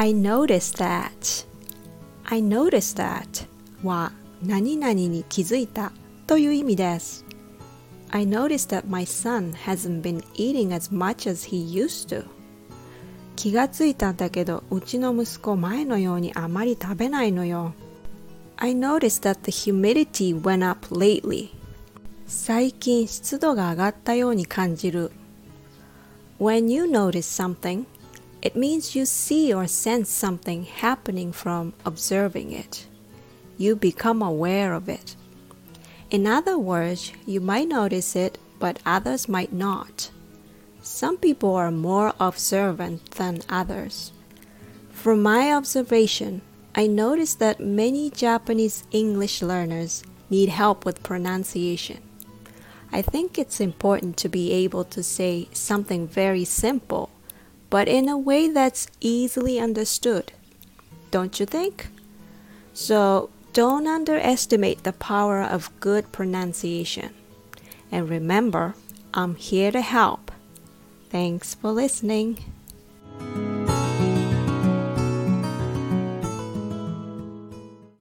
I noticed that I noticed that は何々に気づいたという意味です I noticed that my son hasn't been eating as much as he used to 気がついたんだけどうちの息子前のようにあまり食べないのよ I noticed that the humidity went up lately 最近湿度が上がったように感じる When you notice something, it means you see or sense something happening from observing it. You become aware of it. In other words, you might notice it, but others might not. Some people are more observant than others. From my observation, I noticed that many Japanese English learners need help with pronunciation. I think it's important to be able to say something very simple, but in a way that's easily understood. Don't you think? So don't underestimate the power of good pronunciation. And remember, I'm here to help. Thanks for listening.